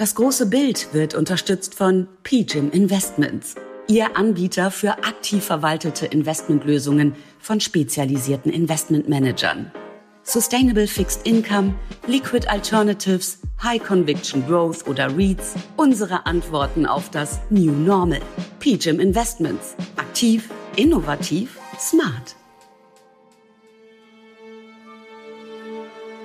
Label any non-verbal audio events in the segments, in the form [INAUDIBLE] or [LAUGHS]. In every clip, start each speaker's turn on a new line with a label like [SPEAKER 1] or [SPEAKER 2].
[SPEAKER 1] Das große Bild wird unterstützt von PGIM Investments, Ihr Anbieter für aktiv verwaltete Investmentlösungen von spezialisierten Investmentmanagern. Sustainable Fixed Income, Liquid Alternatives, High Conviction Growth oder REITs. Unsere Antworten auf das New Normal. PGIM Investments. Aktiv, innovativ, smart.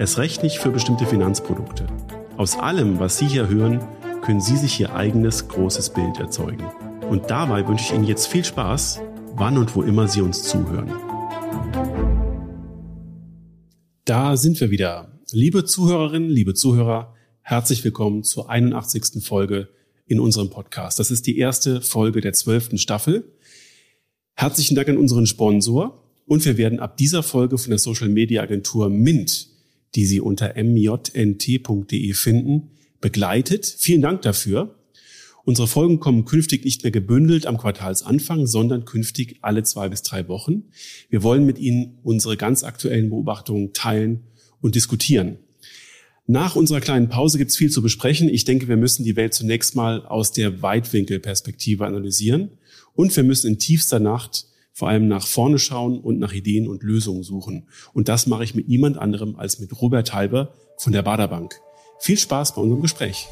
[SPEAKER 2] Erst recht nicht für bestimmte Finanzprodukte. Aus allem, was Sie hier hören, können Sie sich Ihr eigenes großes Bild erzeugen. Und dabei wünsche ich Ihnen jetzt viel Spaß, wann und wo immer Sie uns zuhören. Da sind wir wieder. Liebe Zuhörerinnen, liebe Zuhörer, herzlich willkommen zur 81. Folge in unserem Podcast. Das ist die erste Folge der zwölften Staffel. Herzlichen Dank an unseren Sponsor und wir werden ab dieser Folge von der Social Media Agentur Mint die Sie unter mjnt.de finden, begleitet. Vielen Dank dafür. Unsere Folgen kommen künftig nicht mehr gebündelt am Quartalsanfang, sondern künftig alle zwei bis drei Wochen. Wir wollen mit Ihnen unsere ganz aktuellen Beobachtungen teilen und diskutieren. Nach unserer kleinen Pause gibt es viel zu besprechen. Ich denke, wir müssen die Welt zunächst mal aus der Weitwinkelperspektive analysieren und wir müssen in tiefster Nacht vor allem nach vorne schauen und nach Ideen und Lösungen suchen. Und das mache ich mit niemand anderem als mit Robert Halber von der Baderbank. Viel Spaß bei unserem Gespräch.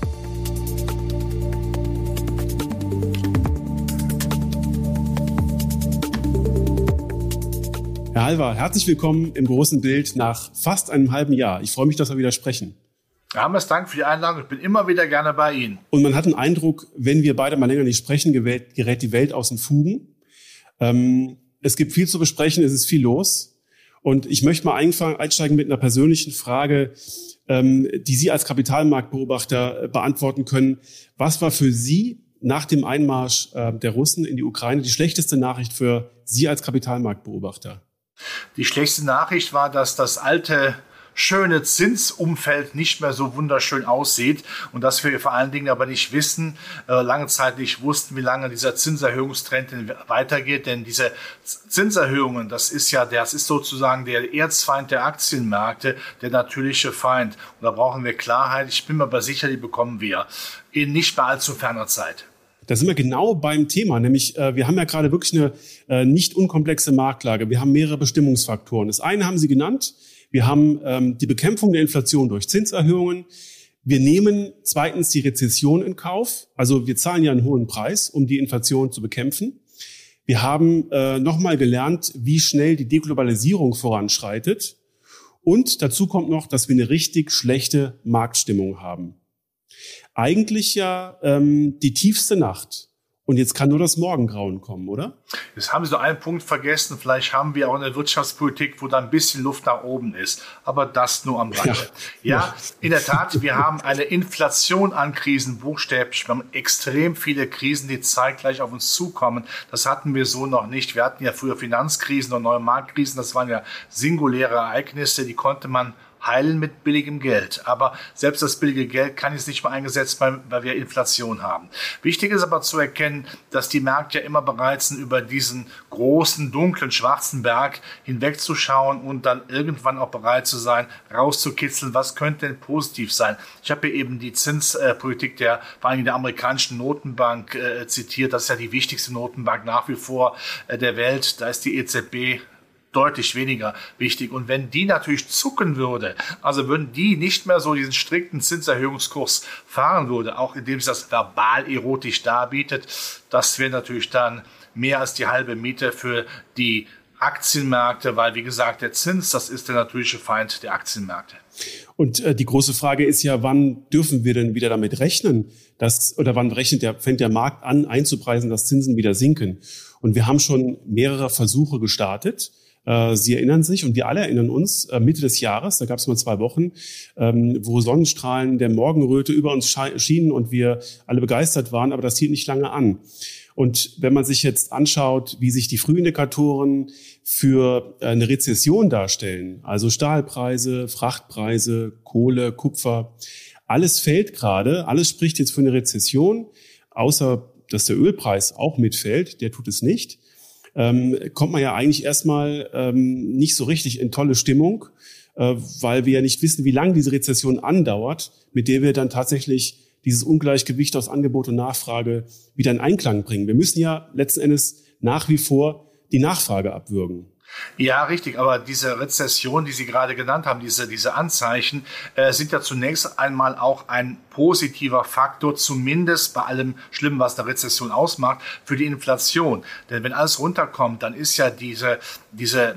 [SPEAKER 2] Herr Halver, herzlich willkommen im großen Bild nach fast einem halben Jahr. Ich freue mich, dass wir wieder sprechen.
[SPEAKER 3] Hermes, Dank für die Einladung. Ich bin immer wieder gerne bei Ihnen.
[SPEAKER 2] Und man hat den Eindruck, wenn wir beide mal länger nicht sprechen, gerät die Welt aus den Fugen. Ähm, es gibt viel zu besprechen, es ist viel los. Und ich möchte mal einsteigen mit einer persönlichen Frage, ähm, die Sie als Kapitalmarktbeobachter äh, beantworten können. Was war für Sie nach dem Einmarsch äh, der Russen in die Ukraine die schlechteste Nachricht für Sie als Kapitalmarktbeobachter?
[SPEAKER 3] Die schlechteste Nachricht war, dass das alte schöne Zinsumfeld nicht mehr so wunderschön aussieht und dass wir vor allen Dingen aber nicht wissen, äh, lange Zeit nicht wussten, wie lange dieser Zinserhöhungstrend weitergeht, denn diese Zinserhöhungen, das ist ja, das ist sozusagen der Erzfeind der Aktienmärkte, der natürliche Feind. Und da brauchen wir Klarheit. Ich bin mir aber sicher, die bekommen wir in nicht mehr allzu ferner Zeit.
[SPEAKER 2] Da sind wir genau beim Thema, nämlich äh, wir haben ja gerade wirklich eine äh, nicht unkomplexe Marktlage. Wir haben mehrere Bestimmungsfaktoren. Das eine haben Sie genannt, wir haben ähm, die Bekämpfung der Inflation durch Zinserhöhungen. Wir nehmen zweitens die Rezession in Kauf. Also wir zahlen ja einen hohen Preis, um die Inflation zu bekämpfen. Wir haben äh, nochmal gelernt, wie schnell die Deglobalisierung voranschreitet. Und dazu kommt noch, dass wir eine richtig schlechte Marktstimmung haben. Eigentlich ja ähm, die tiefste Nacht und jetzt kann nur das Morgengrauen kommen, oder?
[SPEAKER 3] Jetzt haben Sie noch einen Punkt vergessen. Vielleicht haben wir auch eine Wirtschaftspolitik, wo da ein bisschen Luft nach oben ist. Aber das nur am Rande. Ja, ja in der Tat, wir haben eine Inflation an Krisen, buchstäblich. Wir haben extrem viele Krisen, die zeitgleich auf uns zukommen. Das hatten wir so noch nicht. Wir hatten ja früher Finanzkrisen und neue Marktkrisen. Das waren ja singuläre Ereignisse, die konnte man heilen mit billigem Geld. Aber selbst das billige Geld kann jetzt nicht mehr eingesetzt werden, weil wir Inflation haben. Wichtig ist aber zu erkennen, dass die Märkte ja immer bereit sind, über diesen großen, dunklen, schwarzen Berg hinwegzuschauen und dann irgendwann auch bereit zu sein, rauszukitzeln, was könnte denn positiv sein. Ich habe hier eben die Zinspolitik der, vor allem der amerikanischen Notenbank äh, zitiert. Das ist ja die wichtigste Notenbank nach wie vor äh, der Welt. Da ist die EZB deutlich weniger wichtig. Und wenn die natürlich zucken würde, also würden die nicht mehr so diesen strikten Zinserhöhungskurs fahren würde, auch indem sie das verbal erotisch darbietet, das wäre natürlich dann mehr als die halbe Miete für die Aktienmärkte, weil wie gesagt, der Zins, das ist der natürliche Feind der Aktienmärkte.
[SPEAKER 2] Und äh, die große Frage ist ja, wann dürfen wir denn wieder damit rechnen, dass oder wann rechnet der fängt der Markt an einzupreisen, dass Zinsen wieder sinken? Und wir haben schon mehrere Versuche gestartet. Äh, Sie erinnern sich und wir alle erinnern uns, äh, Mitte des Jahres, da gab es mal zwei Wochen, ähm, wo Sonnenstrahlen der Morgenröte über uns schienen und wir alle begeistert waren, aber das hielt nicht lange an. Und wenn man sich jetzt anschaut, wie sich die Frühindikatoren für eine Rezession darstellen, also Stahlpreise, Frachtpreise, Kohle, Kupfer, alles fällt gerade, alles spricht jetzt für eine Rezession, außer dass der Ölpreis auch mitfällt, der tut es nicht, ähm, kommt man ja eigentlich erstmal ähm, nicht so richtig in tolle Stimmung, äh, weil wir ja nicht wissen, wie lange diese Rezession andauert, mit der wir dann tatsächlich dieses Ungleichgewicht aus Angebot und Nachfrage wieder in Einklang bringen. Wir müssen ja letzten Endes nach wie vor die Nachfrage abwürgen.
[SPEAKER 3] Ja, richtig. Aber diese Rezession, die Sie gerade genannt haben, diese, diese Anzeichen, äh, sind ja zunächst einmal auch ein positiver Faktor, zumindest bei allem Schlimmen, was eine Rezession ausmacht, für die Inflation. Denn wenn alles runterkommt, dann ist ja diese, diese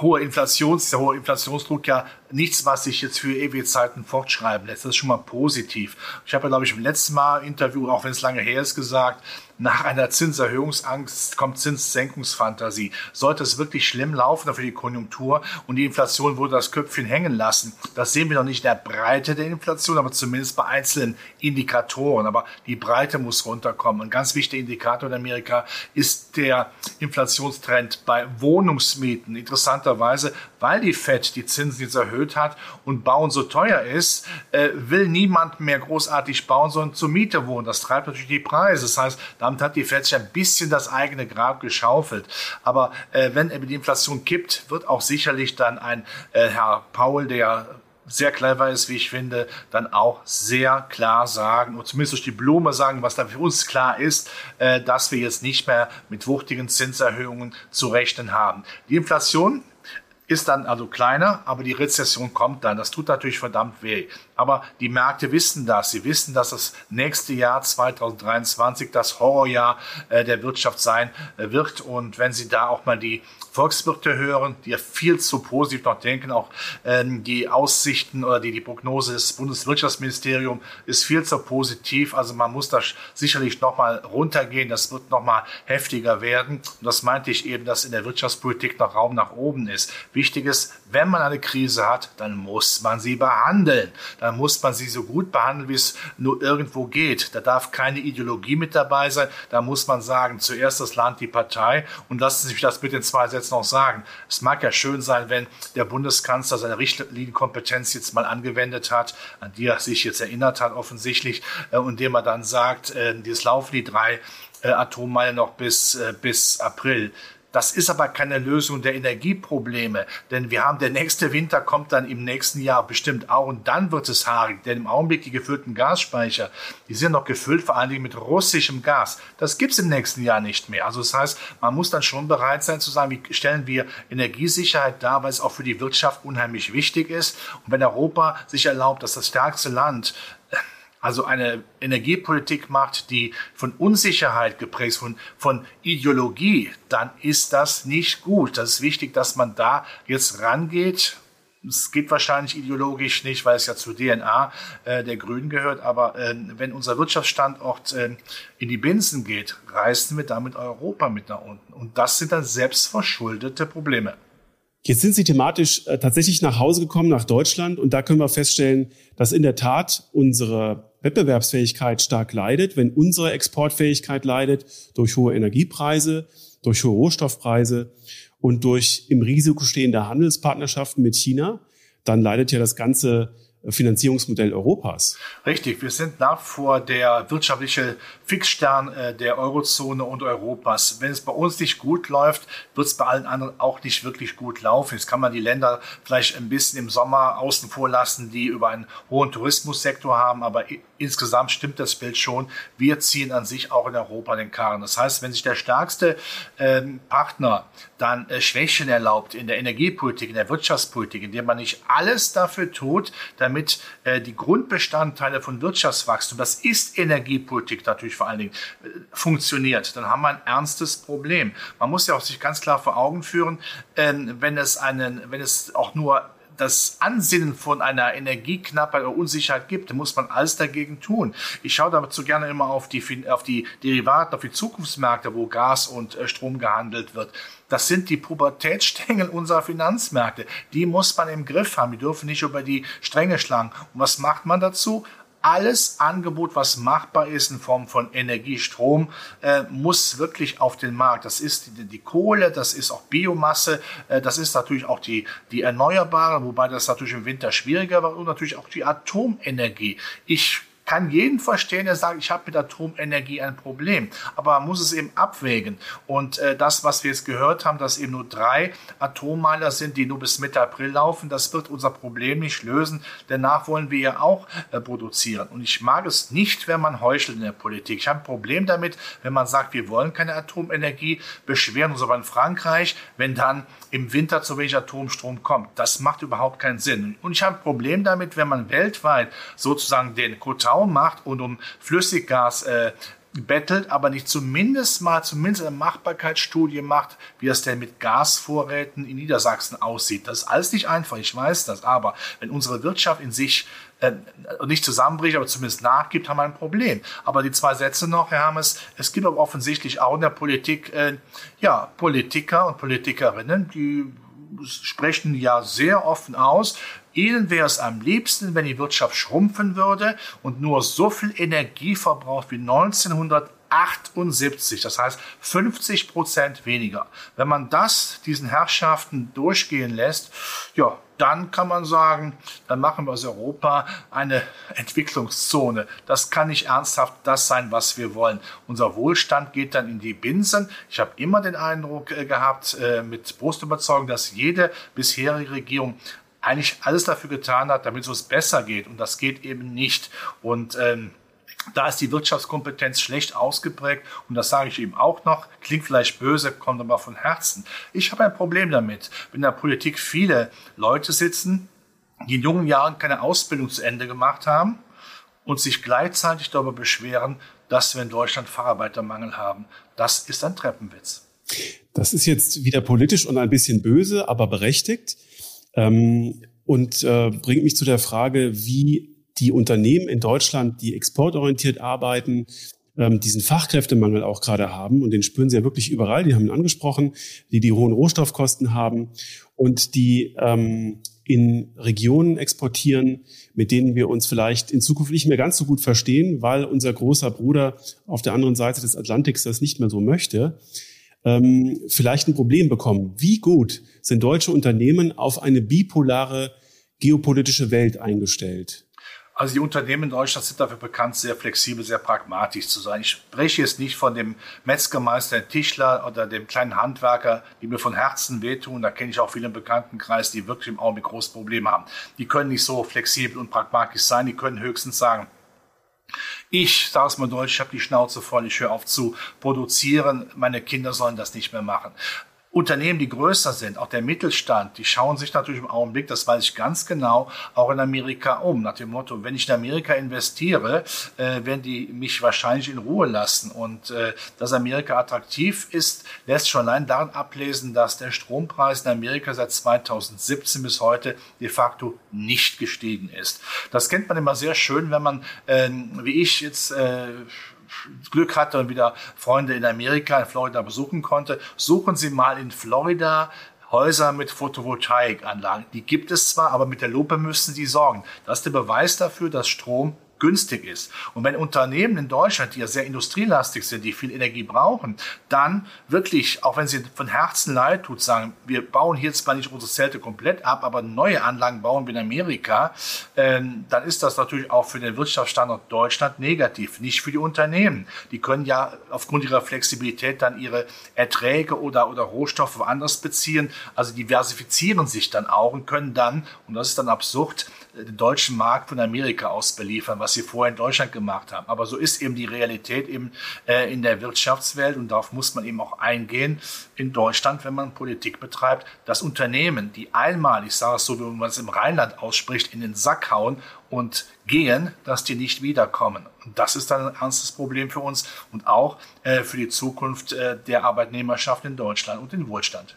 [SPEAKER 3] hohe Inflations, der hohe Inflationsdruck ja nichts, was sich jetzt für ewige Zeiten fortschreiben lässt. Das ist schon mal positiv. Ich habe ja, glaube ich, im letzten Mal Interview, auch wenn es lange her ist, gesagt, nach einer Zinserhöhungsangst kommt Zinssenkungsfantasie. Sollte es wirklich schlimm laufen für die Konjunktur und die Inflation würde das Köpfchen hängen lassen, das sehen wir noch nicht in der Breite der Inflation, aber zumindest bei einzelnen Indikatoren. Aber die Breite muss runterkommen. Ein ganz wichtiger Indikator in Amerika ist der Inflationstrend bei Wohnungsmieten. Interessanterweise, weil die FED die Zinsen jetzt erhöht hat und Bauen so teuer ist, äh, will niemand mehr großartig bauen, sondern zur Miete wohnen. Das treibt natürlich die Preise. Das heißt, da damit hat die Fed sich ein bisschen das eigene Grab geschaufelt. Aber äh, wenn die Inflation kippt, wird auch sicherlich dann ein äh, Herr Paul, der sehr clever ist, wie ich finde, dann auch sehr klar sagen, und zumindest durch die Blume sagen, was da für uns klar ist, äh, dass wir jetzt nicht mehr mit wuchtigen Zinserhöhungen zu rechnen haben. Die Inflation ist dann also kleiner, aber die Rezession kommt dann. Das tut natürlich verdammt weh. Aber die Märkte wissen das. Sie wissen, dass das nächste Jahr 2023 das Horrorjahr äh, der Wirtschaft sein äh, wird. Und wenn Sie da auch mal die Volkswirte hören, die ja viel zu positiv noch denken, auch ähm, die Aussichten oder die, die Prognose des Bundeswirtschaftsministeriums ist viel zu positiv. Also man muss da sicherlich nochmal runtergehen. Das wird nochmal heftiger werden. Und das meinte ich eben, dass in der Wirtschaftspolitik noch Raum nach oben ist. Wichtig ist, wenn man eine Krise hat, dann muss man sie behandeln. Dann muss man sie so gut behandeln, wie es nur irgendwo geht. Da darf keine Ideologie mit dabei sein. Da muss man sagen, zuerst das Land, die Partei. Und lassen Sie mich das mit den zwei Sätzen noch sagen. Es mag ja schön sein, wenn der Bundeskanzler seine Richtlinienkompetenz jetzt mal angewendet hat, an die er sich jetzt erinnert hat offensichtlich, äh, und dem er dann sagt, äh, dieses laufen die drei äh, Atommeilen noch bis, bis April. Das ist aber keine Lösung der Energieprobleme, denn wir haben der nächste Winter kommt dann im nächsten Jahr bestimmt auch und dann wird es haarig, denn im Augenblick die gefüllten Gasspeicher, die sind noch gefüllt vor allen Dingen mit russischem Gas. Das gibt's im nächsten Jahr nicht mehr. Also das heißt, man muss dann schon bereit sein zu sagen, wie stellen wir Energiesicherheit dar, weil es auch für die Wirtschaft unheimlich wichtig ist. Und wenn Europa sich erlaubt, dass das stärkste Land also eine Energiepolitik macht, die von Unsicherheit geprägt ist, von, von Ideologie, dann ist das nicht gut. Das ist wichtig, dass man da jetzt rangeht. Es geht wahrscheinlich ideologisch nicht, weil es ja zur DNA äh, der Grünen gehört. Aber äh, wenn unser Wirtschaftsstandort äh, in die Binsen geht, reißen wir damit Europa mit nach unten. Und das sind dann selbstverschuldete Probleme.
[SPEAKER 2] Jetzt sind Sie thematisch äh, tatsächlich nach Hause gekommen, nach Deutschland. Und da können wir feststellen, dass in der Tat unsere Wettbewerbsfähigkeit stark leidet, wenn unsere Exportfähigkeit leidet durch hohe Energiepreise, durch hohe Rohstoffpreise und durch im Risiko stehende Handelspartnerschaften mit China, dann leidet ja das ganze Finanzierungsmodell Europas.
[SPEAKER 3] Richtig, wir sind nach vor der wirtschaftliche Fixstern äh, der Eurozone und Europas. Wenn es bei uns nicht gut läuft, wird es bei allen anderen auch nicht wirklich gut laufen. Jetzt kann man die Länder vielleicht ein bisschen im Sommer außen vor lassen, die über einen hohen Tourismussektor haben, aber insgesamt stimmt das Bild schon. Wir ziehen an sich auch in Europa den Karren. Das heißt, wenn sich der stärkste ähm, Partner dann äh, Schwächen erlaubt in der Energiepolitik, in der Wirtschaftspolitik, indem man nicht alles dafür tut, damit äh, die Grundbestandteile von Wirtschaftswachstum, das ist Energiepolitik natürlich vor allen Dingen, äh, funktioniert, dann haben wir ein ernstes Problem. Man muss ja auch sich ganz klar vor Augen führen, äh, wenn es einen, wenn es auch nur das Ansinnen von einer Energieknappheit oder Unsicherheit gibt, muss man alles dagegen tun. Ich schaue dazu gerne immer auf die, auf die Derivaten, auf die Zukunftsmärkte, wo Gas und äh, Strom gehandelt wird. Das sind die Pubertätsstängel unserer Finanzmärkte. Die muss man im Griff haben. Die dürfen nicht über die Stränge schlagen. Und was macht man dazu? Alles Angebot, was machbar ist in Form von Energie, Strom, äh, muss wirklich auf den Markt. Das ist die, die Kohle, das ist auch Biomasse, äh, das ist natürlich auch die, die Erneuerbare, wobei das natürlich im Winter schwieriger war und natürlich auch die Atomenergie. Ich kann jeden verstehen, der sagt, ich habe mit Atomenergie ein Problem. Aber man muss es eben abwägen. Und äh, das, was wir jetzt gehört haben, dass eben nur drei Atommeiler sind, die nur bis Mitte April laufen, das wird unser Problem nicht lösen. Danach wollen wir ja auch äh, produzieren. Und ich mag es nicht, wenn man heuchelt in der Politik. Ich habe ein Problem damit, wenn man sagt, wir wollen keine Atomenergie, beschweren uns aber in Frankreich, wenn dann im Winter zu wenig Atomstrom kommt. Das macht überhaupt keinen Sinn. Und ich habe ein Problem damit, wenn man weltweit sozusagen den Kotau macht und um Flüssiggas äh, bettelt, aber nicht zumindest mal zumindest eine Machbarkeitsstudie macht, wie das denn mit Gasvorräten in Niedersachsen aussieht. Das ist alles nicht einfach, ich weiß das, aber wenn unsere Wirtschaft in sich äh, nicht zusammenbricht, aber zumindest nachgibt, haben wir ein Problem. Aber die zwei Sätze noch, Herr Hammes, es gibt aber offensichtlich auch in der Politik, äh, ja, Politiker und Politikerinnen, die sprechen ja sehr offen aus, Ihnen wäre es am liebsten, wenn die Wirtschaft schrumpfen würde und nur so viel Energie verbraucht wie 1978. Das heißt 50 Prozent weniger. Wenn man das diesen Herrschaften durchgehen lässt, ja, dann kann man sagen, dann machen wir aus Europa eine Entwicklungszone. Das kann nicht ernsthaft das sein, was wir wollen. Unser Wohlstand geht dann in die Binsen. Ich habe immer den Eindruck äh, gehabt, äh, mit Brustüberzeugung, dass jede bisherige Regierung eigentlich alles dafür getan hat, damit es uns besser geht. Und das geht eben nicht. Und ähm, da ist die Wirtschaftskompetenz schlecht ausgeprägt und das sage ich eben auch noch, klingt vielleicht böse, kommt aber von Herzen. Ich habe ein Problem damit, wenn in der Politik viele Leute sitzen, die in jungen Jahren keine Ausbildung zu Ende gemacht haben und sich gleichzeitig darüber beschweren, dass wir in Deutschland Facharbeitermangel haben. Das ist ein Treppenwitz.
[SPEAKER 2] Das ist jetzt wieder politisch und ein bisschen böse, aber berechtigt. Ähm, und äh, bringt mich zu der Frage, wie die Unternehmen in Deutschland, die exportorientiert arbeiten, ähm, diesen Fachkräftemangel auch gerade haben. Und den spüren sie ja wirklich überall. Die haben ihn angesprochen, die die hohen Rohstoffkosten haben und die ähm, in Regionen exportieren, mit denen wir uns vielleicht in Zukunft nicht mehr ganz so gut verstehen, weil unser großer Bruder auf der anderen Seite des Atlantiks das nicht mehr so möchte ähm, vielleicht ein Problem bekommen. Wie gut sind deutsche Unternehmen auf eine bipolare geopolitische Welt eingestellt?
[SPEAKER 3] Also die Unternehmen in Deutschland sind dafür bekannt, sehr flexibel, sehr pragmatisch zu sein. Ich spreche jetzt nicht von dem Metzgermeister, dem Tischler oder dem kleinen Handwerker, die mir von Herzen wehtun. Da kenne ich auch viele im Bekanntenkreis, die wirklich im Augenblick große Probleme haben. Die können nicht so flexibel und pragmatisch sein. Die können höchstens sagen, ich, sage es mal deutsch, ich habe die Schnauze voll, ich höre auf zu produzieren, meine Kinder sollen das nicht mehr machen. Unternehmen, die größer sind, auch der Mittelstand, die schauen sich natürlich im Augenblick, das weiß ich ganz genau, auch in Amerika um. Nach dem Motto, wenn ich in Amerika investiere, äh, werden die mich wahrscheinlich in Ruhe lassen. Und äh, dass Amerika attraktiv ist, lässt schon allein daran ablesen, dass der Strompreis in Amerika seit 2017 bis heute de facto nicht gestiegen ist. Das kennt man immer sehr schön, wenn man, äh, wie ich jetzt, äh, Glück hatte und wieder Freunde in Amerika, in Florida besuchen konnte, suchen Sie mal in Florida Häuser mit Photovoltaikanlagen. Die gibt es zwar, aber mit der Lupe müssen Sie sorgen. Das ist der Beweis dafür, dass Strom günstig ist. Und wenn Unternehmen in Deutschland, die ja sehr industrielastig sind, die viel Energie brauchen, dann wirklich, auch wenn sie von Herzen leid tut, sagen, wir bauen hier zwar nicht unsere Zelte komplett ab, aber neue Anlagen bauen wir in Amerika, äh, dann ist das natürlich auch für den Wirtschaftsstandort Deutschland negativ, nicht für die Unternehmen. Die können ja aufgrund ihrer Flexibilität dann ihre Erträge oder, oder Rohstoffe woanders beziehen, also diversifizieren sich dann auch und können dann, und das ist dann absurd, den deutschen Markt von Amerika aus beliefern, was sie vorher in Deutschland gemacht haben. Aber so ist eben die Realität eben äh, in der Wirtschaftswelt und darauf muss man eben auch eingehen in Deutschland, wenn man Politik betreibt, dass Unternehmen, die einmal, ich sage es so, wie man es im Rheinland ausspricht, in den Sack hauen und gehen, dass die nicht wiederkommen. Und das ist dann ein ernstes Problem für uns und auch äh, für die Zukunft äh, der Arbeitnehmerschaft in Deutschland und den Wohlstand.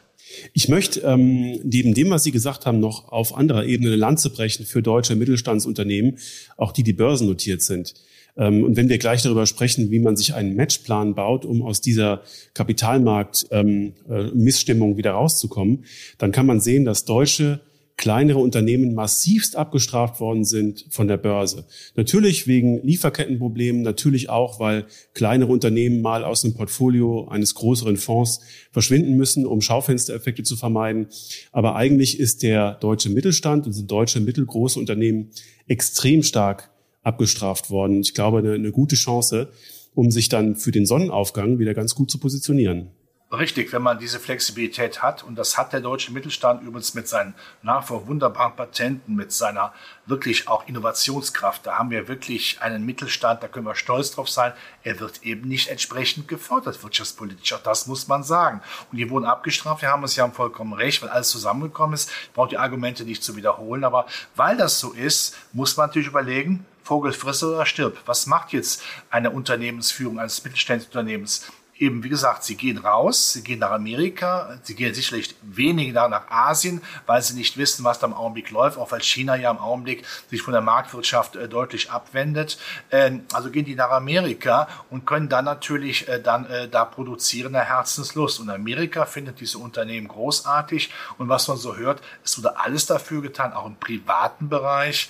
[SPEAKER 2] Ich möchte ähm, neben dem, was Sie gesagt haben, noch auf anderer Ebene eine Lanze brechen für deutsche Mittelstandsunternehmen, auch die, die börsennotiert sind. Ähm, und wenn wir gleich darüber sprechen, wie man sich einen Matchplan baut, um aus dieser Kapitalmarkt-Missstimmung ähm, äh, wieder rauszukommen, dann kann man sehen, dass deutsche kleinere Unternehmen massivst abgestraft worden sind von der Börse. Natürlich wegen Lieferkettenproblemen, natürlich auch, weil kleinere Unternehmen mal aus dem Portfolio eines größeren Fonds verschwinden müssen, um Schaufenstereffekte zu vermeiden. Aber eigentlich ist der deutsche Mittelstand und sind deutsche mittelgroße Unternehmen extrem stark abgestraft worden. Ich glaube, eine, eine gute Chance, um sich dann für den Sonnenaufgang wieder ganz gut zu positionieren.
[SPEAKER 3] Richtig, wenn man diese Flexibilität hat, und das hat der deutsche Mittelstand übrigens mit seinen nach vor wunderbaren Patenten, mit seiner wirklich auch Innovationskraft, da haben wir wirklich einen Mittelstand, da können wir stolz drauf sein, er wird eben nicht entsprechend gefördert wirtschaftspolitisch, auch das muss man sagen. Und die wurden abgestraft, wir haben es ja vollkommen recht, weil alles zusammengekommen ist, braucht die Argumente nicht zu wiederholen, aber weil das so ist, muss man natürlich überlegen, Vogel frisse oder stirb. Was macht jetzt eine Unternehmensführung eines mittelständischen? Eben, wie gesagt, sie gehen raus, sie gehen nach Amerika, sie gehen sicherlich weniger nach Asien, weil sie nicht wissen, was da im Augenblick läuft, auch weil China ja im Augenblick sich von der Marktwirtschaft äh, deutlich abwendet. Ähm, also gehen die nach Amerika und können dann natürlich äh, dann äh, da produzieren nach Herzenslust. Und Amerika findet diese Unternehmen großartig. Und was man so hört, es wurde alles dafür getan, auch im privaten Bereich,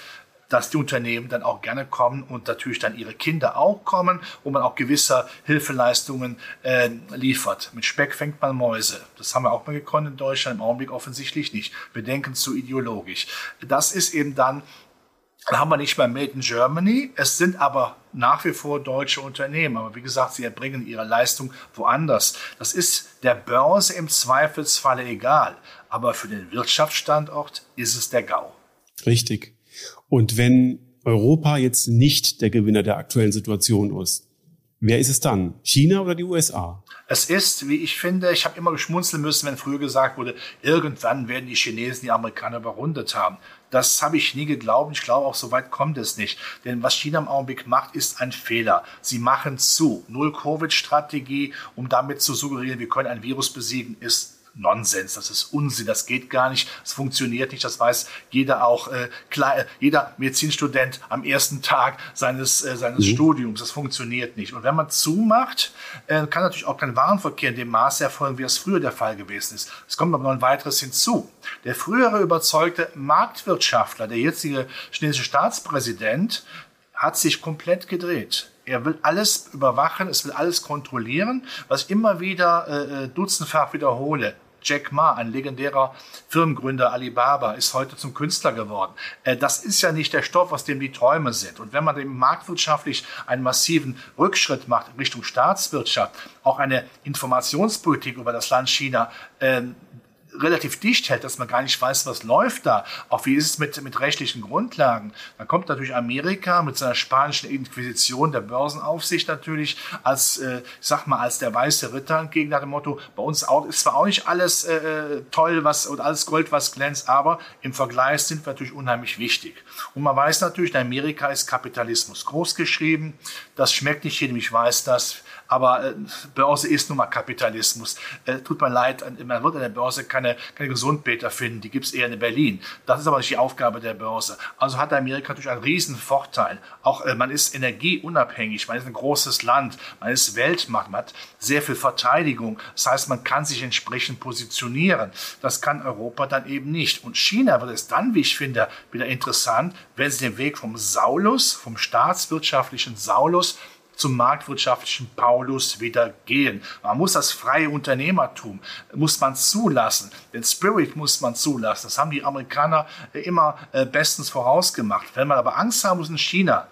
[SPEAKER 3] dass die Unternehmen dann auch gerne kommen und natürlich dann ihre Kinder auch kommen, wo man auch gewisse Hilfeleistungen äh, liefert. Mit Speck fängt man Mäuse. Das haben wir auch mal gekonnt in Deutschland, im Augenblick offensichtlich nicht. Wir denken zu ideologisch. Das ist eben dann dann haben wir nicht mehr Made in Germany. Es sind aber nach wie vor deutsche Unternehmen. Aber wie gesagt, sie erbringen ihre Leistung woanders. Das ist der Börse im Zweifelsfalle egal. Aber für den Wirtschaftsstandort ist es der GAU.
[SPEAKER 2] Richtig. Und wenn Europa jetzt nicht der Gewinner der aktuellen Situation ist, wer ist es dann? China oder die USA?
[SPEAKER 3] Es ist, wie ich finde, ich habe immer geschmunzeln müssen, wenn früher gesagt wurde, irgendwann werden die Chinesen die Amerikaner überrundet haben. Das habe ich nie geglaubt. Ich glaube, auch so weit kommt es nicht. Denn was China im Augenblick macht, ist ein Fehler. Sie machen zu. Null-Covid-Strategie, um damit zu suggerieren, wir können ein Virus besiegen, ist Nonsens, das ist Unsinn, das geht gar nicht, es funktioniert nicht, das weiß jeder auch, äh, klar, äh, jeder Medizinstudent am ersten Tag seines, äh, seines mhm. Studiums, das funktioniert nicht. Und wenn man zumacht, äh, kann natürlich auch kein Warenverkehr in dem Maße erfolgen, wie es früher der Fall gewesen ist. Es kommt aber noch ein weiteres hinzu. Der frühere überzeugte Marktwirtschaftler, der jetzige chinesische Staatspräsident, hat sich komplett gedreht. Er will alles überwachen, es will alles kontrollieren, was ich immer wieder äh, äh, dutzendfach wiederhole. Jack Ma, ein legendärer Firmengründer Alibaba, ist heute zum Künstler geworden. Äh, das ist ja nicht der Stoff, aus dem die Träume sind. Und wenn man dem marktwirtschaftlich einen massiven Rückschritt macht in Richtung Staatswirtschaft, auch eine Informationspolitik über das Land China, äh, relativ dicht hält, dass man gar nicht weiß, was läuft da. Auch wie ist es mit, mit rechtlichen Grundlagen? Dann kommt natürlich Amerika mit seiner spanischen Inquisition der Börsenaufsicht natürlich als, äh, ich sag mal, als der weiße Ritter entgegen nach dem Motto, bei uns auch, ist zwar auch nicht alles äh, toll, was, und alles Gold, was glänzt, aber im Vergleich sind wir natürlich unheimlich wichtig. Und man weiß natürlich, in Amerika ist Kapitalismus großgeschrieben. Das schmeckt nicht jedem, ich weiß das. Aber äh, Börse ist nun mal Kapitalismus. Äh, tut mir leid, man wird an der Börse keine keine, Gesundbeter finden, die gibt es eher in Berlin. Das ist aber nicht die Aufgabe der Börse. Also hat Amerika natürlich einen riesen Vorteil. Auch äh, man ist energieunabhängig, man ist ein großes Land, man ist Weltmacht, man hat sehr viel Verteidigung. Das heißt, man kann sich entsprechend positionieren. Das kann Europa dann eben nicht. Und China wird es dann, wie ich finde, wieder interessant, wenn sie den Weg vom Saulus, vom staatswirtschaftlichen Saulus zum marktwirtschaftlichen Paulus wieder gehen. Man muss das freie Unternehmertum, muss man zulassen. Den Spirit muss man zulassen. Das haben die Amerikaner immer äh, bestens vorausgemacht. Wenn man aber Angst haben muss in China,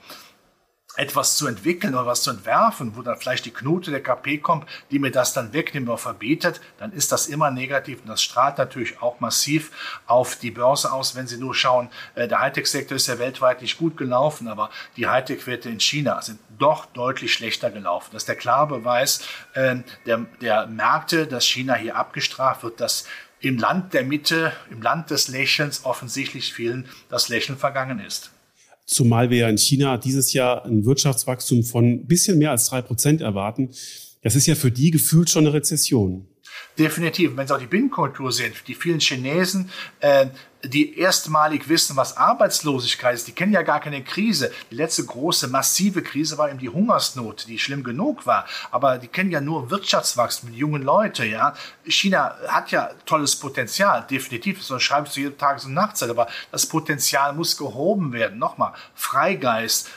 [SPEAKER 3] etwas zu entwickeln oder was zu entwerfen, wo dann vielleicht die Knute der KP kommt, die mir das dann wegnimmt oder verbietet, dann ist das immer negativ und das strahlt natürlich auch massiv auf die Börse aus, wenn Sie nur schauen, äh, der Hightech-Sektor ist ja weltweit nicht gut gelaufen, aber die Hightech-Werte in China sind doch deutlich schlechter gelaufen. Das ist der klare Beweis äh, der, der Märkte, dass China hier abgestraft wird, dass im Land der Mitte, im Land des Lächelns offensichtlich vielen das Lächeln vergangen ist.
[SPEAKER 2] Zumal wir ja in China dieses Jahr ein Wirtschaftswachstum von ein bisschen mehr als drei Prozent erwarten. Das ist ja für die gefühlt schon eine Rezession.
[SPEAKER 3] Definitiv. Wenn Sie auch die Binnenkultur sehen, die vielen Chinesen, äh, die erstmalig wissen, was Arbeitslosigkeit ist, die kennen ja gar keine Krise. Die letzte große, massive Krise war eben die Hungersnot, die schlimm genug war. Aber die kennen ja nur Wirtschaftswachstum, die jungen Leute, ja. China hat ja tolles Potenzial, definitiv. So schreibst du jede Tages- und Nachtzeit. Aber das Potenzial muss gehoben werden. Nochmal, Freigeist,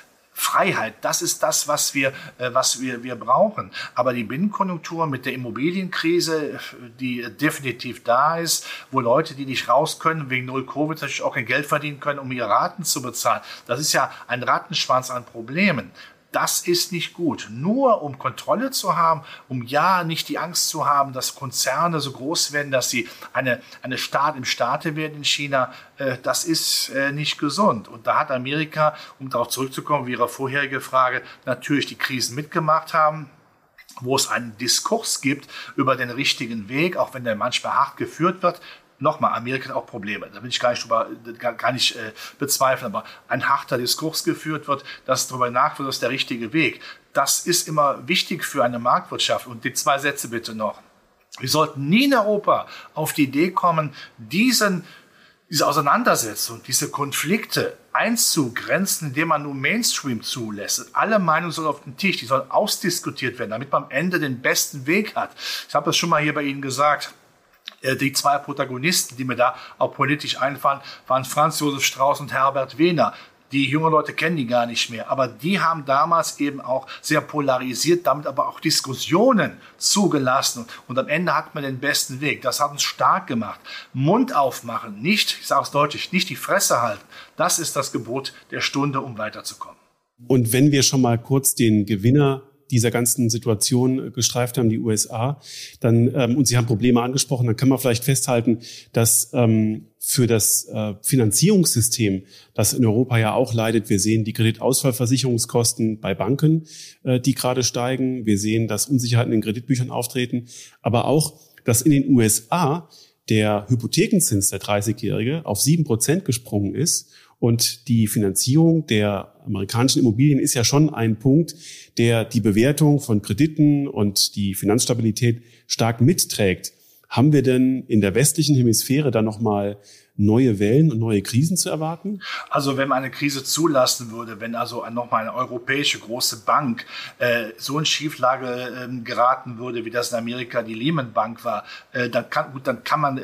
[SPEAKER 3] Freiheit, das ist das, was wir, äh, was wir, wir brauchen. Aber die Binnenkonjunktur mit der Immobilienkrise, die definitiv da ist, wo Leute, die nicht raus können, wegen Null Covid natürlich auch kein Geld verdienen können, um ihre Raten zu bezahlen, das ist ja ein Rattenschwanz an Problemen das ist nicht gut. Nur um Kontrolle zu haben, um ja nicht die Angst zu haben, dass Konzerne so groß werden, dass sie eine, eine Staat im Staate werden in China, äh, das ist äh, nicht gesund. Und da hat Amerika, um darauf zurückzukommen, wie Ihre vorherige Frage, natürlich die Krisen mitgemacht haben wo es einen Diskurs gibt über den richtigen Weg, auch wenn der manchmal hart geführt wird, nochmal, Amerika hat auch Probleme. Da will ich gar nicht, drüber, gar, nicht äh, bezweifeln, aber ein harter Diskurs geführt wird, dass darüber nachgedacht ist der richtige Weg. Das ist immer wichtig für eine Marktwirtschaft. Und die zwei Sätze bitte noch. Wir sollten nie in Europa auf die Idee kommen, diesen, diese Auseinandersetzung, diese Konflikte einzugrenzen, indem man nur Mainstream zulässt. Alle Meinungen sollen auf den Tisch, die sollen ausdiskutiert werden, damit man am Ende den besten Weg hat. Ich habe das schon mal hier bei Ihnen gesagt. Äh, die zwei Protagonisten, die mir da auch politisch einfallen, waren Franz Josef Strauß und Herbert Wehner. Die jungen Leute kennen die gar nicht mehr. Aber die haben damals eben auch sehr polarisiert, damit aber auch Diskussionen zugelassen. Und am Ende hat man den besten Weg. Das hat uns stark gemacht. Mund aufmachen, nicht, ich sage es deutlich, nicht die Fresse halten. Das ist das Gebot der Stunde, um weiterzukommen.
[SPEAKER 2] Und wenn wir schon mal kurz den Gewinner dieser ganzen Situation gestreift haben, die USA, dann, ähm, und Sie haben Probleme angesprochen, dann kann man vielleicht festhalten, dass ähm, für das äh, Finanzierungssystem, das in Europa ja auch leidet, wir sehen die Kreditausfallversicherungskosten bei Banken, äh, die gerade steigen. Wir sehen, dass Unsicherheiten in Kreditbüchern auftreten, aber auch, dass in den USA der Hypothekenzins der 30-Jährige auf sieben Prozent gesprungen ist und die Finanzierung der amerikanischen Immobilien ist ja schon ein Punkt, der die Bewertung von Krediten und die Finanzstabilität stark mitträgt. Haben wir denn in der westlichen Hemisphäre da nochmal neue Wellen und neue Krisen zu erwarten?
[SPEAKER 3] Also wenn man eine Krise zulassen würde, wenn also nochmal eine europäische große Bank äh, so in Schieflage äh, geraten würde, wie das in Amerika die Lehman Bank war, äh, dann kann gut, dann kann man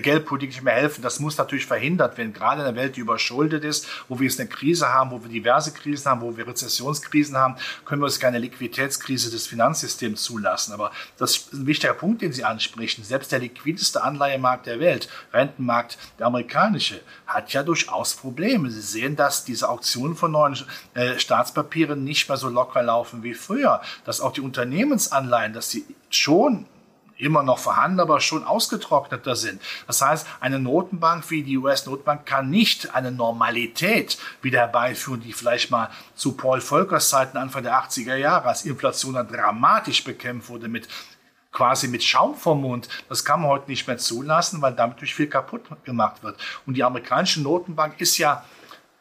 [SPEAKER 3] Geldpolitik nicht mehr helfen. Das muss natürlich verhindert werden, gerade in einer Welt, die überschuldet ist, wo wir jetzt eine Krise haben, wo wir diverse Krisen haben, wo wir Rezessionskrisen haben, können wir uns keine Liquiditätskrise des Finanzsystems zulassen. Aber das ist ein wichtiger Punkt, den Sie ansprechen. Selbst der liquideste Anleihemarkt der Welt, Rentenmarkt, der amerikanische, hat ja durchaus Probleme. Sie sehen, dass diese Auktionen von neuen äh, Staatspapieren nicht mehr so locker laufen wie früher, dass auch die Unternehmensanleihen, dass sie schon immer noch vorhanden, aber schon ausgetrockneter sind. Das heißt, eine Notenbank wie die US-Notenbank kann nicht eine Normalität wieder herbeiführen, die vielleicht mal zu Paul Volckers Zeiten Anfang der 80er Jahre, als Inflation dann dramatisch bekämpft wurde mit quasi mit Schaum vom Mund. Das kann man heute nicht mehr zulassen, weil damit durch viel kaputt gemacht wird. Und die amerikanische Notenbank ist ja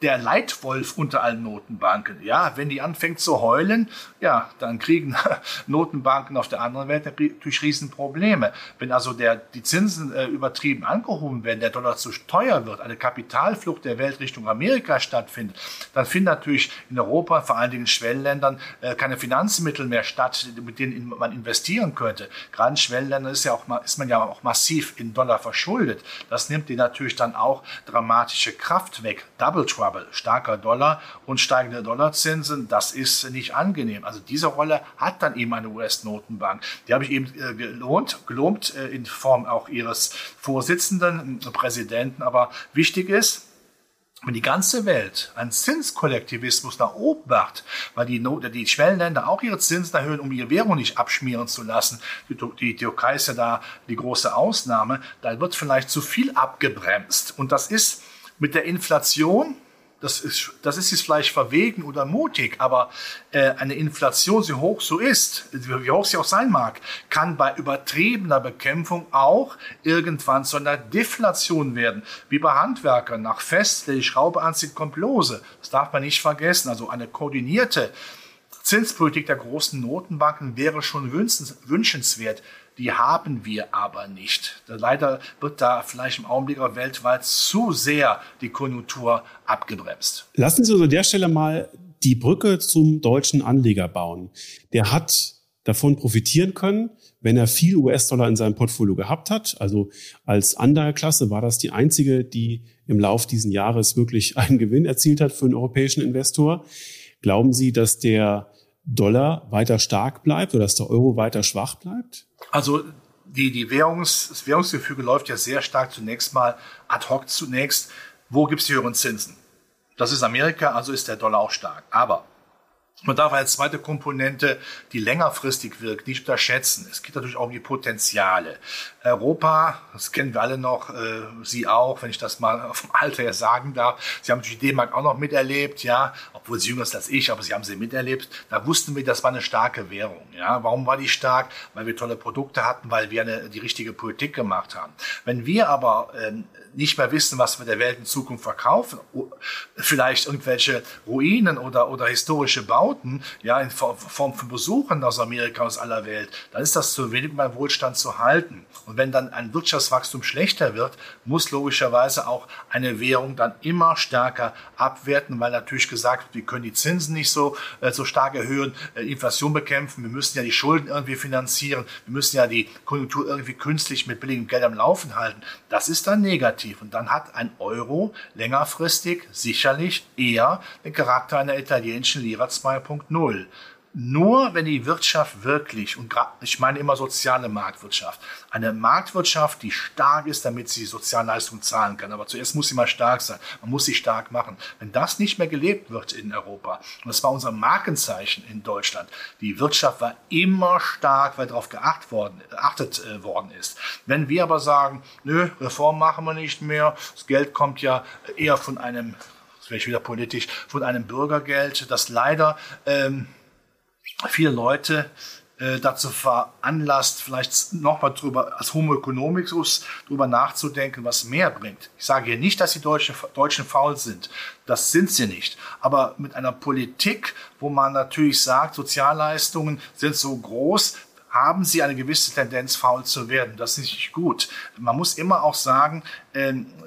[SPEAKER 3] der Leitwolf unter allen Notenbanken. Ja, wenn die anfängt zu heulen, ja, dann kriegen [LAUGHS] Notenbanken auf der anderen Welt natürlich Riesenprobleme. Wenn also der, die Zinsen äh, übertrieben angehoben werden, der Dollar zu teuer wird, eine Kapitalflucht der Welt Richtung Amerika stattfindet, dann finden natürlich in Europa, vor allen Dingen in Schwellenländern, äh, keine Finanzmittel mehr statt, mit denen man investieren könnte. Gerade in Schwellenländern ist, ja auch, ist man ja auch massiv in Dollar verschuldet. Das nimmt die natürlich dann auch dramatische Kraft weg. Double Trouble, starker Dollar und steigende Dollarzinsen, das ist nicht angenehm. Also diese Rolle hat dann eben eine US-Notenbank. Die habe ich eben äh, gelohnt, gelobt äh, in Form auch ihres Vorsitzenden, Präsidenten. Aber wichtig ist, wenn die ganze Welt einen Zinskollektivismus nach oben macht, weil die, Not die Schwellenländer auch ihre Zinsen erhöhen, um ihre Währung nicht abschmieren zu lassen, die, die Türkei ist ja da die große Ausnahme, dann wird vielleicht zu viel abgebremst. Und das ist mit der Inflation, das ist, das ist jetzt vielleicht verwegen oder mutig, aber äh, eine Inflation, so hoch so ist, wie hoch sie auch sein mag, kann bei übertriebener Bekämpfung auch irgendwann zu einer Deflation werden, wie bei Handwerkern nach Fest, der die Schraube anzieht, kommt lose. Das darf man nicht vergessen. Also eine koordinierte Zinspolitik der großen Notenbanken wäre schon wünschenswert. Die haben wir aber nicht. Leider wird da vielleicht im Augenblick auch weltweit zu sehr die Konjunktur abgebremst.
[SPEAKER 2] Lassen Sie uns an der Stelle mal die Brücke zum deutschen Anleger bauen. Der hat davon profitieren können, wenn er viel US-Dollar in seinem Portfolio gehabt hat. Also als Anlageklasse war das die einzige, die im Lauf diesen Jahres wirklich [LAUGHS] einen Gewinn erzielt hat für einen europäischen Investor. Glauben Sie, dass der Dollar weiter stark bleibt oder dass der Euro weiter schwach bleibt?
[SPEAKER 3] Also die, die Währungs, das Währungsgefüge läuft ja sehr stark zunächst mal ad hoc zunächst. Wo gibt es die höheren Zinsen? Das ist Amerika, also ist der Dollar auch stark. Aber man darf als zweite Komponente, die längerfristig wirkt, nicht unterschätzen. Es geht natürlich auch um die Potenziale. Europa, das kennen wir alle noch, äh, Sie auch, wenn ich das mal [LAUGHS] vom Alter her sagen darf. Sie haben die D-Mark auch noch miterlebt, ja, obwohl Sie jünger sind als ich, aber Sie haben sie miterlebt. Da wussten wir, das war eine starke Währung. Ja, warum war die stark? Weil wir tolle Produkte hatten, weil wir eine, die richtige Politik gemacht haben. Wenn wir aber äh, nicht mehr wissen, was wir der Welt in Zukunft verkaufen, vielleicht irgendwelche Ruinen oder, oder historische Bauten, ja, in Form von Besuchern aus Amerika, aus aller Welt, dann ist das zu wenig, um meinen Wohlstand zu halten. Wenn dann ein Wirtschaftswachstum schlechter wird, muss logischerweise auch eine Währung dann immer stärker abwerten, weil natürlich gesagt wird, wir können die Zinsen nicht so, äh, so stark erhöhen, äh, Inflation bekämpfen, wir müssen ja die Schulden irgendwie finanzieren, wir müssen ja die Konjunktur irgendwie künstlich mit billigem Geld am Laufen halten. Das ist dann negativ. Und dann hat ein Euro längerfristig sicherlich eher den Charakter einer italienischen Lira 2.0. Nur wenn die Wirtschaft wirklich, und ich meine immer soziale Marktwirtschaft, eine Marktwirtschaft, die stark ist, damit sie Sozialleistungen zahlen kann. Aber zuerst muss sie mal stark sein. Man muss sie stark machen. Wenn das nicht mehr gelebt wird in Europa, und das war unser Markenzeichen in Deutschland, die Wirtschaft war immer stark, weil darauf geachtet worden, geachtet, äh, worden ist. Wenn wir aber sagen, nö, Reform machen wir nicht mehr, das Geld kommt ja eher von einem, das wäre ich wieder politisch, von einem Bürgergeld, das leider, ähm, viele Leute äh, dazu veranlasst, vielleicht nochmal drüber, als Homo economicus drüber nachzudenken, was mehr bringt. Ich sage hier nicht, dass die Deutsche, Deutschen faul sind. Das sind sie nicht. Aber mit einer Politik, wo man natürlich sagt, Sozialleistungen sind so groß, haben sie eine gewisse Tendenz, faul zu werden. Das ist nicht gut. Man muss immer auch sagen,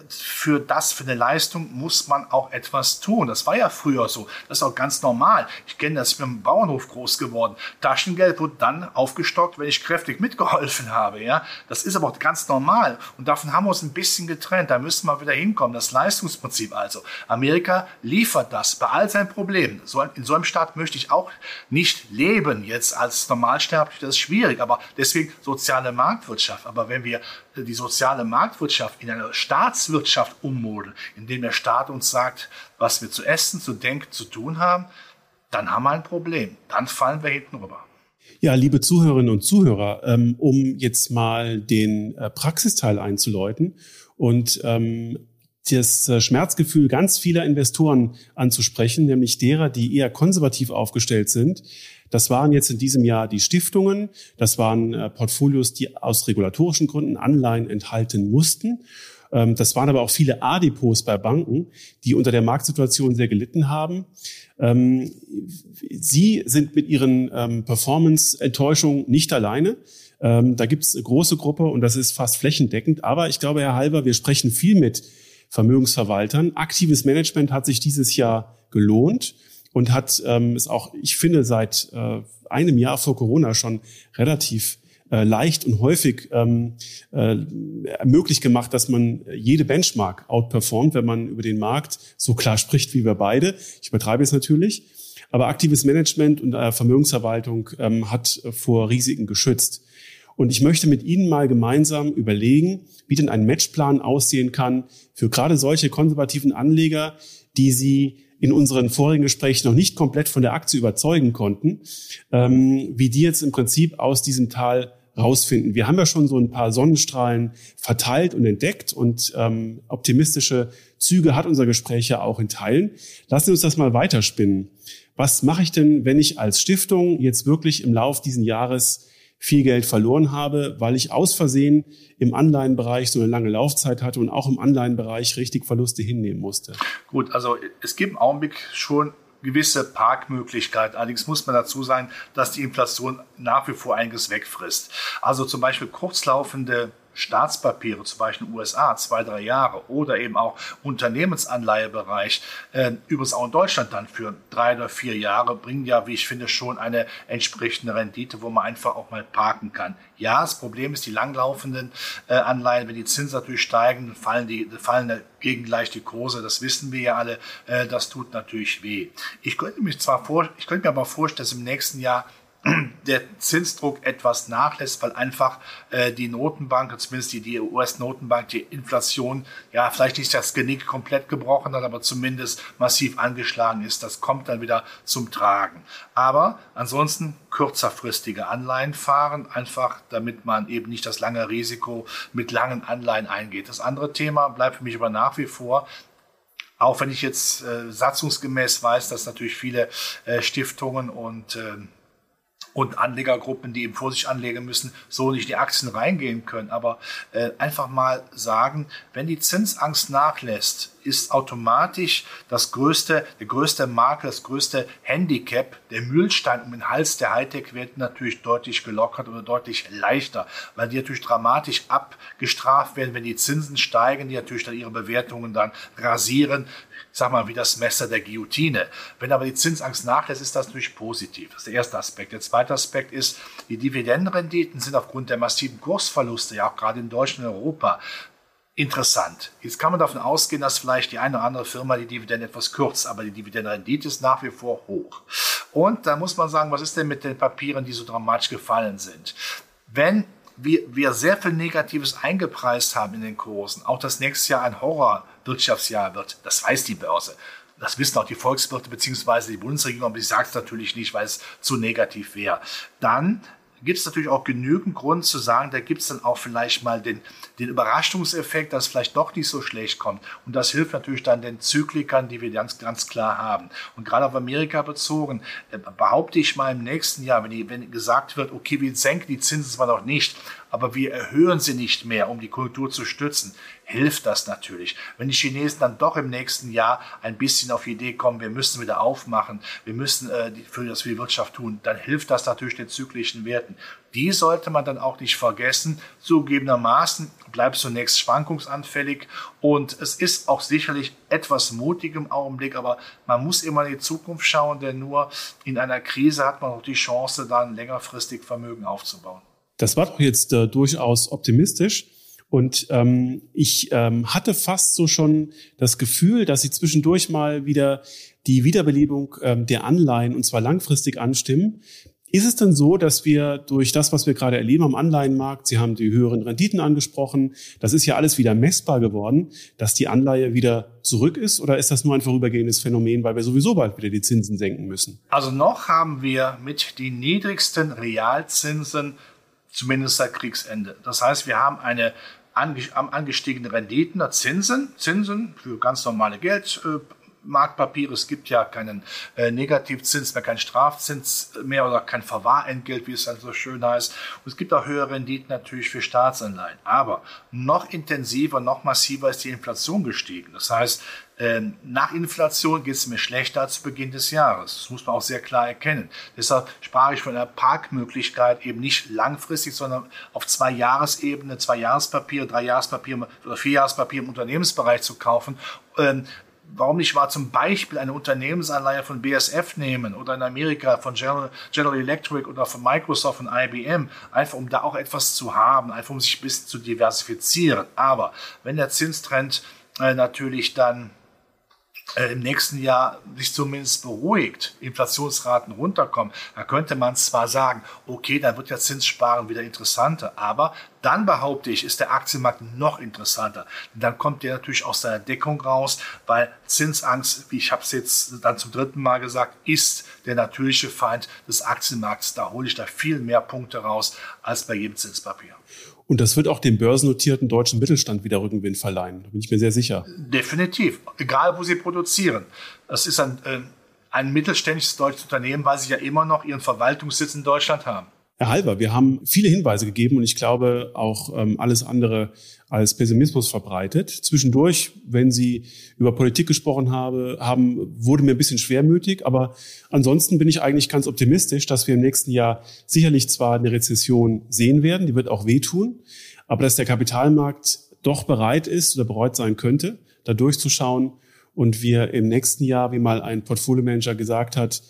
[SPEAKER 3] für das, für eine Leistung muss man auch etwas tun. Das war ja früher so. Das ist auch ganz normal. Ich kenne das, ich bin im Bauernhof groß geworden. Taschengeld wurde dann aufgestockt, wenn ich kräftig mitgeholfen habe. Ja, das ist aber auch ganz normal. Und davon haben wir uns ein bisschen getrennt. Da müssen wir wieder hinkommen. Das Leistungsprinzip also. Amerika liefert das bei all seinen Problemen. in so einem Staat möchte ich auch nicht leben jetzt als Normalsterblich. Das ist schwierig. Aber deswegen soziale Marktwirtschaft. Aber wenn wir die soziale Marktwirtschaft in eine Staatswirtschaft ummodeln, indem der Staat uns sagt, was wir zu essen, zu denken, zu tun haben, dann haben wir ein Problem. Dann fallen wir hinten rüber.
[SPEAKER 2] Ja, liebe Zuhörerinnen und Zuhörer, ähm, um jetzt mal den äh, Praxisteil einzuläuten und ähm, das äh, Schmerzgefühl ganz vieler Investoren anzusprechen, nämlich derer, die eher konservativ aufgestellt sind, das waren jetzt in diesem Jahr die Stiftungen. Das waren äh, Portfolios, die aus regulatorischen Gründen Anleihen enthalten mussten. Ähm, das waren aber auch viele A-Depots bei Banken, die unter der Marktsituation sehr gelitten haben. Ähm, Sie sind mit Ihren ähm, Performance-Enttäuschungen nicht alleine. Da gibt es eine große Gruppe und das ist fast flächendeckend. Aber ich glaube, Herr Halber, wir sprechen viel mit Vermögensverwaltern. Aktives Management hat sich dieses Jahr gelohnt und hat ähm, es auch, ich finde, seit äh, einem Jahr vor Corona schon relativ äh, leicht und häufig ähm, äh, möglich gemacht, dass man jede Benchmark outperformt, wenn man über den Markt so klar spricht wie wir beide. Ich übertreibe es natürlich. Aber aktives Management und äh, Vermögensverwaltung ähm, hat vor Risiken geschützt. Und ich möchte mit Ihnen mal gemeinsam überlegen, wie denn ein Matchplan aussehen kann für gerade solche konservativen Anleger, die Sie in unseren vorigen Gesprächen noch nicht komplett von der Aktie überzeugen konnten, ähm, wie die jetzt im Prinzip aus diesem Tal rausfinden. Wir haben ja schon so ein paar Sonnenstrahlen verteilt und entdeckt und ähm, optimistische Züge hat unser Gespräch ja auch in Teilen. Lassen Sie uns das mal weiterspinnen. Was mache ich denn, wenn ich als Stiftung jetzt wirklich im Lauf diesen Jahres viel Geld verloren habe, weil ich aus Versehen im Anleihenbereich so eine lange Laufzeit hatte und auch im Anleihenbereich richtig Verluste hinnehmen musste.
[SPEAKER 3] Gut, also es gibt im Augenblick schon gewisse Parkmöglichkeiten. Allerdings muss man dazu sagen, dass die Inflation nach wie vor einiges wegfrisst. Also zum Beispiel kurzlaufende Staatspapiere, zum Beispiel in den USA, zwei, drei Jahre oder eben auch Unternehmensanleihebereich, äh, übrigens auch in Deutschland dann für drei oder vier Jahre, bringen ja, wie ich finde, schon eine entsprechende Rendite, wo man einfach auch mal parken kann. Ja, das Problem ist, die langlaufenden äh, Anleihen, wenn die Zinsen natürlich steigen, fallen, die, fallen dagegen gleich die Kurse. Das wissen wir ja alle. Äh, das tut natürlich weh. Ich könnte mich zwar vor, ich könnte mir aber vorstellen, dass im nächsten Jahr der Zinsdruck etwas nachlässt, weil einfach äh, die Notenbank, zumindest die, die US-Notenbank, die Inflation ja vielleicht nicht das Genick komplett gebrochen hat, aber zumindest massiv angeschlagen ist. Das kommt dann wieder zum Tragen. Aber ansonsten kürzerfristige Anleihen fahren, einfach damit man eben nicht das lange Risiko mit langen Anleihen eingeht. Das andere Thema bleibt für mich aber nach wie vor auch wenn ich jetzt äh, satzungsgemäß weiß, dass natürlich viele äh, Stiftungen und äh, und Anlegergruppen, die eben vor sich anlegen müssen, so nicht die Aktien reingehen können. Aber äh, einfach mal sagen, wenn die Zinsangst nachlässt, ist automatisch das größte, der größte Makel, das größte Handicap, der Mühlstein um den Hals der Hightech-Werte natürlich deutlich gelockert oder deutlich leichter, weil die natürlich dramatisch abgestraft werden, wenn die Zinsen steigen, die natürlich dann ihre Bewertungen dann rasieren sag mal, wie das Messer der Guillotine. Wenn aber die Zinsangst nachlässt, ist das natürlich positiv. Das ist der erste Aspekt. Der zweite Aspekt ist, die Dividendenrenditen sind aufgrund der massiven Kursverluste, ja auch gerade in Deutschland und Europa, interessant. Jetzt kann man davon ausgehen, dass vielleicht die eine oder andere Firma die Dividende etwas kürzt, aber die Dividendenrendite ist nach wie vor hoch. Und da muss man sagen, was ist denn mit den Papieren, die so dramatisch gefallen sind? Wenn wir, wir sehr viel Negatives eingepreist haben in den Kursen, auch das nächste Jahr ein Horrorwirtschaftsjahr wird, das weiß die Börse. Das wissen auch die Volkswirte bzw. die Bundesregierung, aber sie sagt es natürlich nicht, weil es zu negativ wäre. Dann gibt es natürlich auch genügend Grund zu sagen, da gibt es dann auch vielleicht mal den, den Überraschungseffekt, dass es vielleicht doch nicht so schlecht kommt. Und das hilft natürlich dann den Zyklikern, die wir ganz, ganz klar haben. Und gerade auf Amerika bezogen, äh, behaupte ich mal im nächsten Jahr, wenn, die, wenn gesagt wird, okay, wir senken die Zinsen zwar noch nicht, aber wir erhöhen sie nicht mehr, um die Kultur zu stützen, hilft das natürlich. Wenn die Chinesen dann doch im nächsten Jahr ein bisschen auf die Idee kommen, wir müssen wieder aufmachen, wir müssen äh, für das für die Wirtschaft tun, dann hilft das natürlich den zyklischen Werten. Die sollte man dann auch nicht vergessen. Zugegebenermaßen bleibt zunächst schwankungsanfällig und es ist auch sicherlich etwas mutig im Augenblick, aber man muss immer in die Zukunft schauen, denn nur in einer Krise hat man auch die Chance, dann längerfristig Vermögen aufzubauen.
[SPEAKER 2] Das war doch jetzt äh, durchaus optimistisch. Und ähm, ich ähm, hatte fast so schon das Gefühl, dass sie zwischendurch mal wieder die Wiederbelebung ähm, der Anleihen und zwar langfristig anstimmen. Ist es denn so, dass wir durch das, was wir gerade erleben am Anleihenmarkt, Sie haben die höheren Renditen angesprochen, das ist ja alles wieder messbar geworden, dass die Anleihe wieder zurück ist? Oder ist das nur ein vorübergehendes Phänomen, weil wir sowieso bald wieder die Zinsen senken müssen?
[SPEAKER 3] Also noch haben wir mit den niedrigsten Realzinsen zumindest seit Kriegsende. Das heißt, wir haben eine angestiegene Renditen, Zinsen, Zinsen für ganz normale Geld, Marktpapiere. Es gibt ja keinen äh, Negativzins mehr, keinen Strafzins mehr oder kein Verwahrentgelt, wie es dann so schön heißt. Und es gibt auch höhere Renditen natürlich für Staatsanleihen. Aber noch intensiver, noch massiver ist die Inflation gestiegen. Das heißt, ähm, nach Inflation geht es mir schlechter als zu Beginn des Jahres. Das muss man auch sehr klar erkennen. Deshalb sprach ich von einer Parkmöglichkeit eben nicht langfristig, sondern auf zwei Jahresebene, zwei Jahrespapier, drei Jahrespapier oder vier Jahrespapier im Unternehmensbereich zu kaufen. Ähm, warum nicht mal zum Beispiel eine Unternehmensanleihe von BSF nehmen oder in Amerika von General, Electric oder von Microsoft und IBM, einfach um da auch etwas zu haben, einfach um sich ein bisschen zu diversifizieren. Aber wenn der Zinstrend äh, natürlich dann äh, im nächsten Jahr sich zumindest beruhigt, Inflationsraten runterkommen, da könnte man zwar sagen, okay, dann wird ja Zinssparen wieder interessanter, aber dann behaupte ich, ist der Aktienmarkt noch interessanter. Dann kommt der natürlich aus seiner Deckung raus, weil Zinsangst, wie ich habe es jetzt dann zum dritten Mal gesagt, ist der natürliche Feind des Aktienmarkts. Da hole ich da viel mehr Punkte raus als bei jedem Zinspapier.
[SPEAKER 2] Und das wird auch dem börsennotierten deutschen Mittelstand wieder Rückenwind verleihen. Da bin ich mir sehr sicher.
[SPEAKER 3] Definitiv. Egal, wo sie produzieren. Das ist ein, äh, ein mittelständisches deutsches Unternehmen, weil sie ja immer noch ihren Verwaltungssitz in Deutschland haben.
[SPEAKER 2] Herr Halber, wir haben viele Hinweise gegeben und ich glaube auch ähm, alles andere als Pessimismus verbreitet. Zwischendurch, wenn Sie über Politik gesprochen habe, haben, wurde mir ein bisschen schwermütig, aber ansonsten bin ich eigentlich ganz optimistisch, dass wir im nächsten Jahr sicherlich zwar eine Rezession sehen werden, die wird auch wehtun, aber dass der Kapitalmarkt doch bereit ist oder bereit sein könnte, da durchzuschauen und wir im nächsten Jahr, wie mal ein Portfolio-Manager gesagt hat,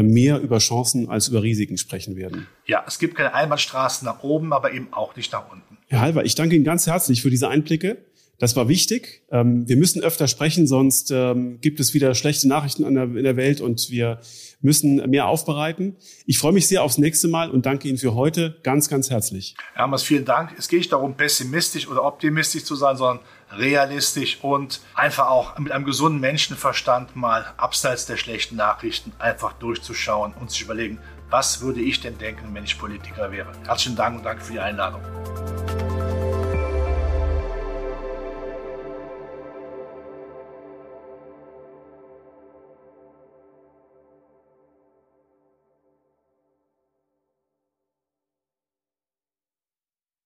[SPEAKER 2] mehr über Chancen als über Risiken sprechen werden.
[SPEAKER 3] Ja, es gibt keine Einbahnstraßen nach oben, aber eben auch nicht nach unten.
[SPEAKER 2] Herr Halver, ich danke Ihnen ganz herzlich für diese Einblicke. Das war wichtig. Ähm, wir müssen öfter sprechen, sonst ähm, gibt es wieder schlechte Nachrichten in der Welt und wir müssen mehr aufbereiten. Ich freue mich sehr aufs nächste Mal und danke Ihnen für heute ganz, ganz herzlich.
[SPEAKER 3] Herr Hammers, vielen Dank. Es geht nicht darum, pessimistisch oder optimistisch zu sein, sondern realistisch und einfach auch mit einem gesunden Menschenverstand mal abseits der schlechten Nachrichten einfach durchzuschauen und sich überlegen, was würde ich denn denken, wenn ich Politiker wäre. Herzlichen Dank und danke für die Einladung.